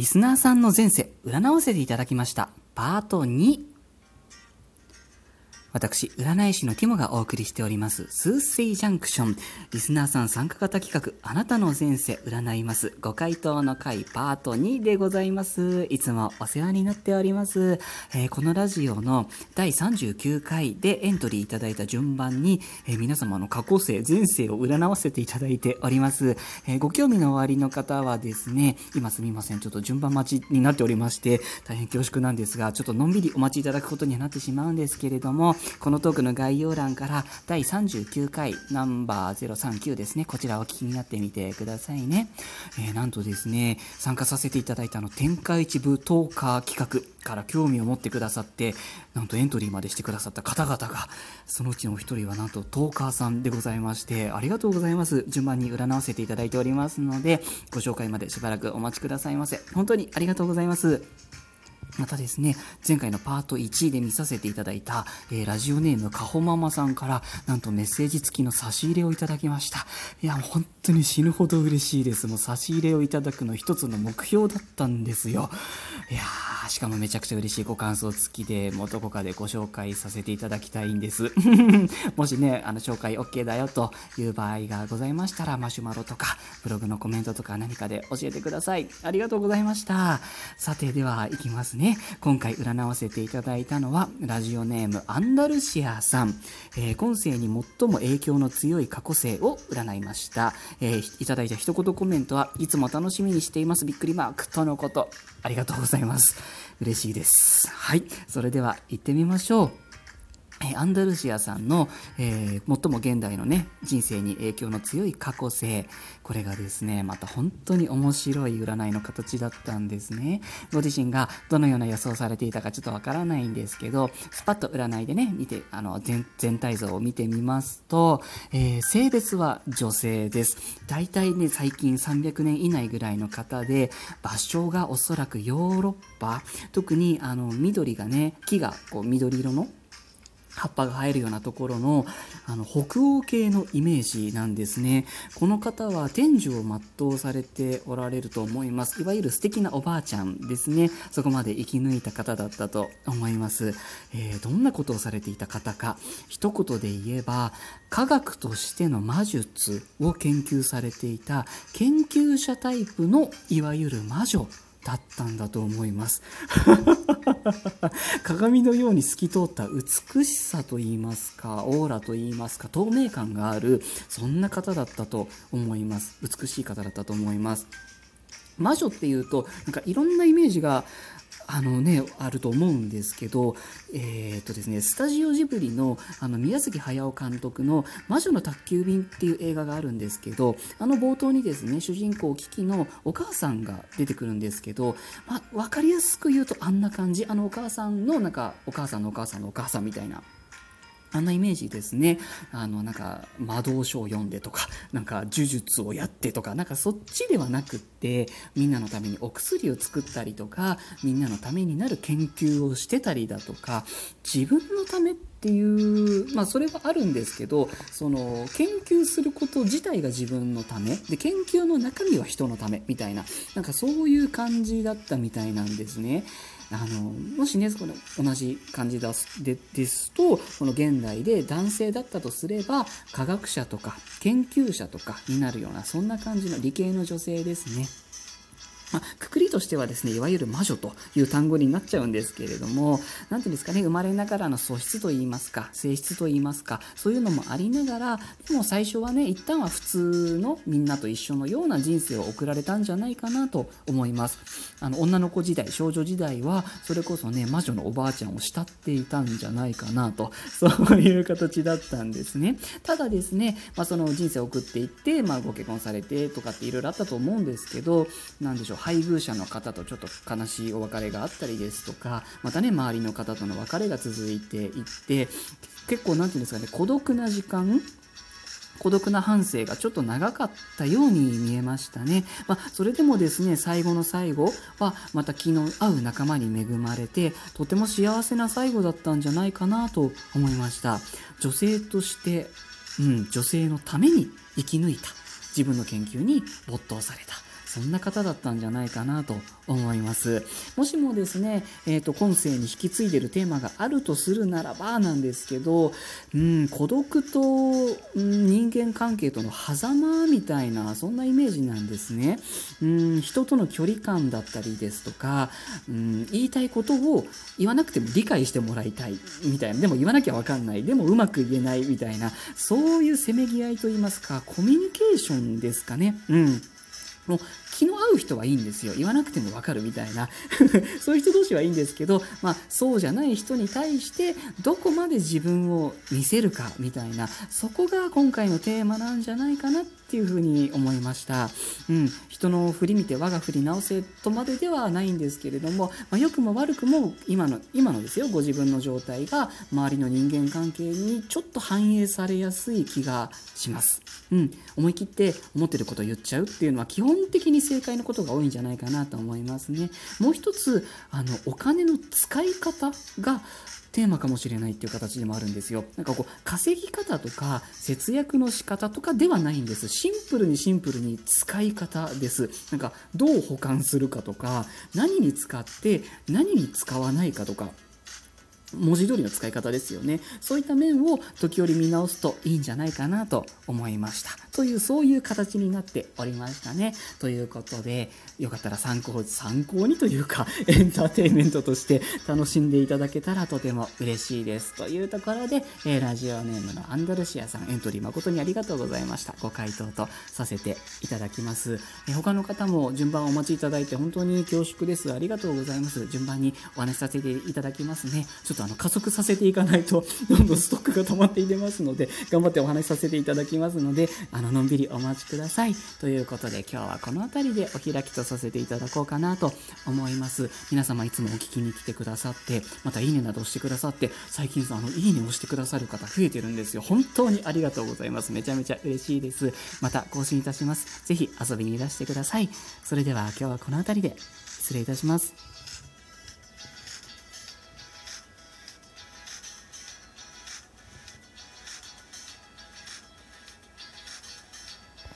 リスナーさんの前世占わせていただきました。パート2私、占い師のティモがお送りしております、スーセイジャンクション。リスナーさん参加型企画、あなたの前世占います。ご回答の回パート2でございます。いつもお世話になっております。えー、このラジオの第39回でエントリーいただいた順番に、えー、皆様の過去世、前世を占わせていただいております。えー、ご興味のおありの方はですね、今すみません、ちょっと順番待ちになっておりまして、大変恐縮なんですが、ちょっとのんびりお待ちいただくことにはなってしまうんですけれども、このトークの概要欄から第39回ナンバー039ですね、こちらをお聞きになってみてくださいね。えー、なんとですね、参加させていただいたの天下一部トーカー企画から興味を持ってくださって、なんとエントリーまでしてくださった方々が、そのうちのお一人はなんとトーカーさんでございまして、ありがとうございます。順番に占わせていただいておりますので、ご紹介までしばらくお待ちくださいませ。本当にありがとうございます。またですね、前回のパート1で見させていただいた、えー、ラジオネームかほママさんから、なんとメッセージ付きの差し入れをいただきました。いや、本当に死ぬほど嬉しいです。もう差し入れをいただくの一つの目標だったんですよ。いやー、しかもめちゃくちゃ嬉しいご感想付きで、もうどこかでご紹介させていただきたいんです。もしね、あの、紹介 OK だよという場合がございましたら、マシュマロとか、ブログのコメントとか何かで教えてください。ありがとうございました。さて、では、いきますね。今回占わせていただいたのは、ラジオネームアンダルシアさん。えー、今世に最も影響の強い過去世を占いました。えー、いただいた一言コメントは、いつも楽しみにしています。びっくりマークとのこと。ありがとうございます。嬉しいです。はい。それでは行ってみましょう。アンダルシアさんの、えー、最も現代のね、人生に影響の強い過去性。これがですね、また本当に面白い占いの形だったんですね。ご自身がどのような予想されていたかちょっとわからないんですけど、スパッと占いでね、見て、あの、全体像を見てみますと、えー、性別は女性です。大体ね、最近300年以内ぐらいの方で、場所がおそらくヨーロッパ、特にあの、緑がね、木がこう緑色の葉っぱが生えるようなところのあの北欧系のイメージなんですね。この方は天寿を全うされておられると思います。いわゆる素敵なおばあちゃんですね。そこまで生き抜いた方だったと思います。えー、どんなことをされていた方か。一言で言えば、科学としての魔術を研究されていた研究者タイプのいわゆる魔女だったんだと思います。鏡のように透き通った美しさといいますかオーラといいますか透明感があるそんな方だったと思います。美しい方だったと思います。魔女っていうとなんかいろんなイメージがあのね、あると思うんですけど、えー、っとですね、スタジオジブリのあの宮崎駿監督の魔女の宅急便っていう映画があるんですけど、あの冒頭にですね、主人公キキのお母さんが出てくるんですけど、まあ、分かりやすく言うとあんな感じ、あのお母さんのなんか、お母さんのお母さんのお母さんみたいなあんなイメージですね。あの、なんか、魔導書を読んでとか、なんか、呪術をやってとか、なんかそっちではなくって、みんなのためにお薬を作ったりとか、みんなのためになる研究をしてたりだとか、自分のためっていう、まあそれはあるんですけど、その、研究すること自体が自分のため、で、研究の中身は人のため、みたいな、なんかそういう感じだったみたいなんですね。あのもしねその同じ感じですでですとこの現代で男性だったとすれば科学者とか研究者とかになるようなそんな感じの理系の女性ですね。まあ、くくりとしてはですね、いわゆる魔女という単語になっちゃうんですけれども、なんていうんですかね、生まれながらの素質といいますか、性質といいますか、そういうのもありながら、でも最初はね、一旦は普通のみんなと一緒のような人生を送られたんじゃないかなと思います。あの、女の子時代、少女時代は、それこそね、魔女のおばあちゃんを慕っていたんじゃないかなと、そういう形だったんですね。ただですね、まあ、その人生を送っていって、まあ、ご結婚されてとかっていろいろあったと思うんですけど、なんでしょう、配偶者の方とちょっと悲しいお別れがあったりですとかまたね周りの方との別れが続いていって結構何て言うんですかね孤独な時間孤独な半生がちょっと長かったように見えましたね。まあ、それでもですね、最後の最後はまた気の合う仲間に恵まれて、とても幸せな最後だったんじゃないかなと思いました。女性として、うん、女性のために生き抜いた。自分の研究に没頭された。そんな方だったんじゃないかなと思います。もしもですね、えーと、今世に引き継いでるテーマがあるとするならばなんですけど、うん、孤独と、うん、人間関係との狭間みたいなそんなイメージなんですね、うん、人との距離感だったりですとか、うん、言いたいことを言わなくても理解してもらいたいみたいな。でも言わなきゃ分かんない。でもうまく言えないみたいなそういうせめぎ合いといいますかコミュニケーションですかね。うん。もう気の合う人はいいんですよ。言わなくても分かるみたいな。そういう人同士はいいんですけど、まあ、そうじゃない人に対してどこまで自分を見せるかみたいなそこが今回のテーマなんじゃないかなっていうふうに思いました、うん、人の振り見て我が振り直せとまでではないんですけれども、まあ、良くも悪くも今の今のですよ。ご自分の状態が周りの人間関係にちょっと反映されやすい気がします、うん、思い切って思ってること言っちゃうっていうのは基本的に正解のことが多いんじゃないかなと思いますね。もう一つあのお金の使い方がテーマかもしれないっていう形でもあるんですよ。なんかこう稼ぎ方とか節約の仕方とかではないんです。シンプルにシンプルに使い方です。なんかどう保管するかとか何に使って何に使わないかとか文字通りの使い方ですよね。そういった面を時折見直すといいんじゃないかなと思いました。という、そういう形になっておりましたね。ということで、よかったら参考、参考にというか、エンターテインメントとして楽しんでいただけたらとても嬉しいです。というところで、えー、ラジオネームのアンダルシアさん、エントリー誠にありがとうございました。ご回答とさせていただきます。えー、他の方も順番をお待ちいただいて本当に恐縮です。ありがとうございます。順番にお話しさせていただきますね。とあの加速させていかないと どんどんストックが溜まっていてますので頑張ってお話しさせていただきますのであののんびりお待ちください。ということで今日はこの辺りでお開きとさせていただこうかなと思います。皆様いつもお聞きに来てくださってまたいいねなど押してくださって最近あのいいね押してくださる方増えてるんですよ。本当にありがとうございます。めちゃめちゃ嬉しいです。また更新いたします。ぜひ遊びにいらしてください。それでは今日はこの辺りで失礼いたします。